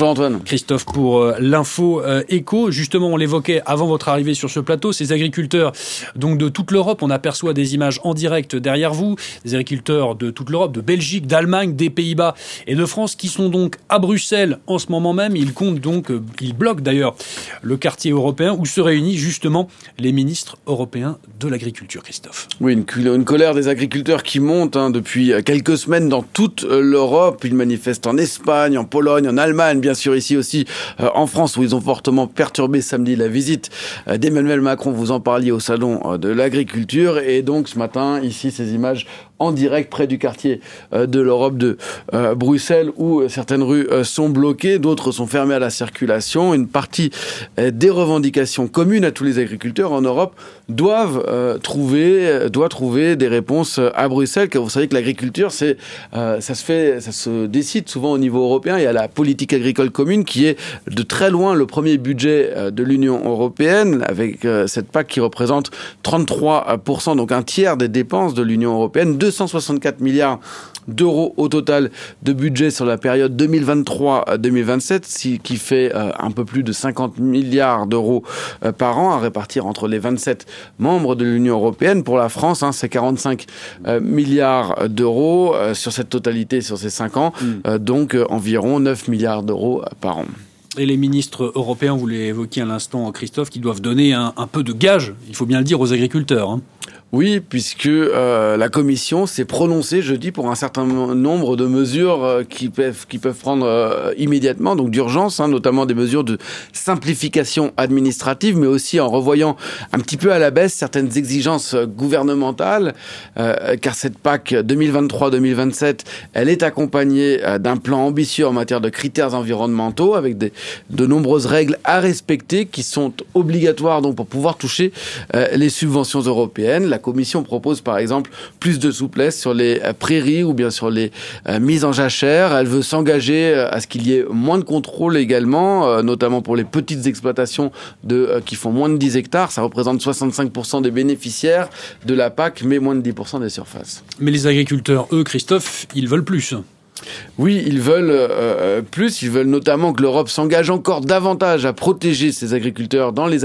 Bonjour Antoine. Christophe pour euh, l'info euh, éco. Justement, on l'évoquait avant votre arrivée sur ce plateau, ces agriculteurs donc de toute l'Europe, on aperçoit des images en direct derrière vous, des agriculteurs de toute l'Europe, de Belgique, d'Allemagne, des Pays-Bas et de France qui sont donc à Bruxelles en ce moment même. Ils comptent donc, euh, ils bloquent d'ailleurs le quartier européen où se réunissent justement les ministres européens de l'agriculture, Christophe. Oui, une, une, colère des agriculteurs qui monte hein, depuis quelques semaines dans toute l'Europe. Ils manifestent en Espagne, en Pologne, en Allemagne, bien sûr ici aussi euh, en France où ils ont fortement perturbé samedi la visite euh, d'Emmanuel Macron. Vous en parliez au salon euh, de l'agriculture et donc ce matin ici ces images en direct près du quartier euh, de l'Europe de euh, Bruxelles où certaines rues euh, sont bloquées, d'autres sont fermées à la circulation. Une partie des revendications communes à tous les agriculteurs en Europe doivent trouver, doit trouver des réponses à Bruxelles. Car vous savez que l'agriculture, c'est, ça se fait, ça se décide souvent au niveau européen. Il y a la politique agricole commune qui est de très loin le premier budget de l'Union européenne avec cette PAC qui représente 33%, donc un tiers des dépenses de l'Union européenne. 264 milliards d'euros au total de budget sur la période 2023-2027, qui fait euh, un peu plus de 50 milliards d'euros euh, par an à répartir entre les 27 membres de l'Union européenne. Pour la France, hein, c'est 45 euh, milliards d'euros sur cette totalité, sur ces 5 ans, mm. donc environ 9 milliards d'euros par an. Et les ministres européens, vous l'évoquiez à l'instant, Christophe, qui doivent donner un, un, peu de gage, il faut bien le dire, aux agriculteurs. Hein. Oui, puisque euh, la Commission s'est prononcée jeudi pour un certain nombre de mesures euh, qui peuvent qui peuvent prendre euh, immédiatement, donc d'urgence, hein, notamment des mesures de simplification administrative, mais aussi en revoyant un petit peu à la baisse certaines exigences gouvernementales, car cette PAC 2023-2027, elle est accompagnée d'un plan ambitieux en matière de critères environnementaux, avec des, de nombreuses règles à respecter qui sont obligatoires donc pour pouvoir toucher les subventions européennes. Commission propose par exemple plus de souplesse sur les euh, prairies ou bien sur les euh, mises en jachère. Elle veut s'engager euh, à ce qu'il y ait moins de contrôle également, notamment pour les petites exploitations de, qui font moins de 10 hectares. Ça représente 65% des bénéficiaires de la PAC, mais moins de 10% des surfaces. Mais les agriculteurs, eux, Christophe, ils veulent plus. Oui, ils veulent euh, euh, plus, ils veulent notamment que l'Europe s'engage encore davantage à protéger ses agriculteurs dans les,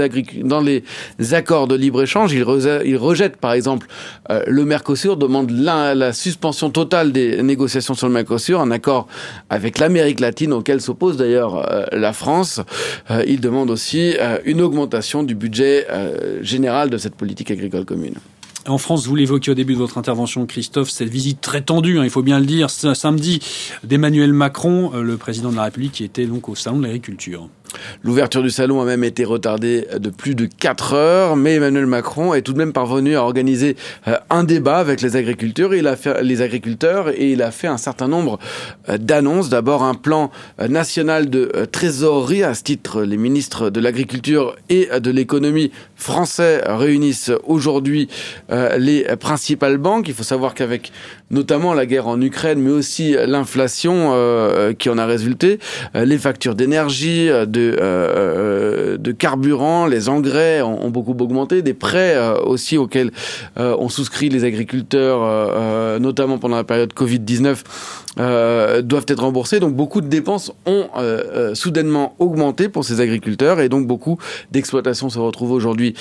accords de libre-échange. Ils, rejettent par exemple euh, le Mercosur, demandent la, la, suspension totale des négociations sur le Mercosur, un accord avec l'Amérique latine auquel s'oppose d'ailleurs la France. ils demandent aussi une augmentation du budget général de cette politique agricole commune. En France, vous l'évoquiez au début de votre intervention, Christophe, cette visite très tendue, hein, il faut bien le dire, samedi d'Emmanuel Macron, euh, le président de la République, qui était donc au salon de l'agriculture. L'ouverture du salon a même été retardée de plus de 4 heures, mais Emmanuel Macron est tout de même parvenu à organiser euh, un débat avec les agriculteurs. Il a fait les agriculteurs et il a fait un certain nombre euh, d'annonces. D'abord un plan euh, national de trésorerie. À ce titre, les ministres de l'agriculture et de l'économie français réunissent aujourd'hui les principales banques. Il faut savoir qu'avec notamment la guerre en Ukraine, mais aussi l'inflation qui en a résulté, les factures d'énergie, de, euh, de carburant, les engrais ont, beaucoup augmenté, des prêts euh, aussi auxquels euh, ont souscrit les agriculteurs, notamment pendant la période Covid-19, doivent être remboursés. Donc beaucoup de dépenses ont soudainement augmenté pour ces agriculteurs et donc beaucoup d'exploitations se retrouvent aujourd'hui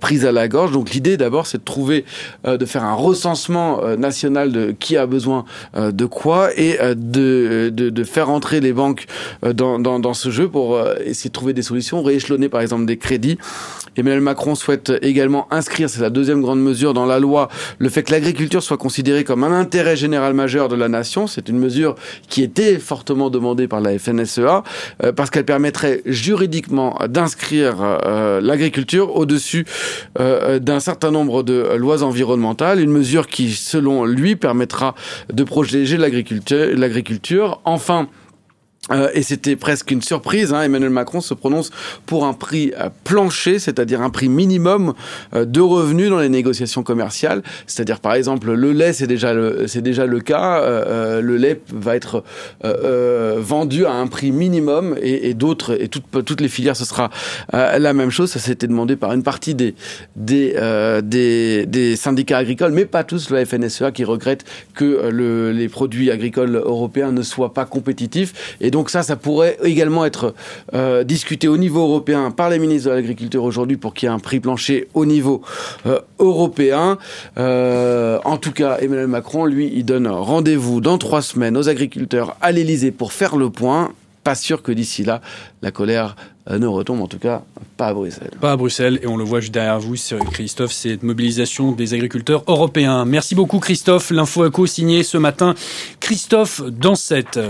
prises à la gorge. Donc l'idée d'abord c'est de trouver, de faire un recensement national de qui a besoin de quoi et de, de, de, faire entrer les banques dans, dans, dans ce jeu pour essayer de trouver des solutions, rééchelonner par exemple des crédits. Emmanuel Macron souhaite également inscrire, c'est la deuxième grande mesure dans la loi, le fait que l'agriculture soit considérée comme un intérêt général majeur de la nation. C'est une mesure qui était fortement demandée par la FNSEA euh, parce qu'elle permettrait juridiquement d'inscrire euh, l'agriculture au-dessus euh, d'un certain nombre de lois environnementales. Une mesure qui, selon lui, permettra de protéger l'agriculture. Enfin, euh, et c'était presque une surprise. Hein. Emmanuel Macron se prononce pour un prix euh, plancher, c'est-à-dire un prix minimum euh, de revenus dans les négociations commerciales. C'est-à-dire, par exemple, le lait, c'est déjà le, c'est déjà le cas. le lait va être vendu à un prix minimum, et, d'autres et toutes, toutes les filières, ce sera la même chose. Ça s'était demandé par une partie des des, des, syndicats agricoles, mais pas tous. Le FNSEA qui regrette que le, les produits agricoles européens ne soient pas compétitifs. Et donc donc ça, ça pourrait également être euh, discuté au niveau européen par les ministres de l'Agriculture aujourd'hui pour qu'il y ait un prix plancher au niveau euh, européen. Euh, en tout cas, Emmanuel Macron, lui, il donne rendez-vous dans trois semaines aux agriculteurs à l'Elysée pour faire le point. Pas sûr que d'ici là, la colère ne retombe, en tout cas pas à Bruxelles. Pas à Bruxelles, et on le voit juste derrière vous, Christophe, cette mobilisation des agriculteurs européens. Merci beaucoup Christophe, l'info éco signé ce matin Christophe Dansette.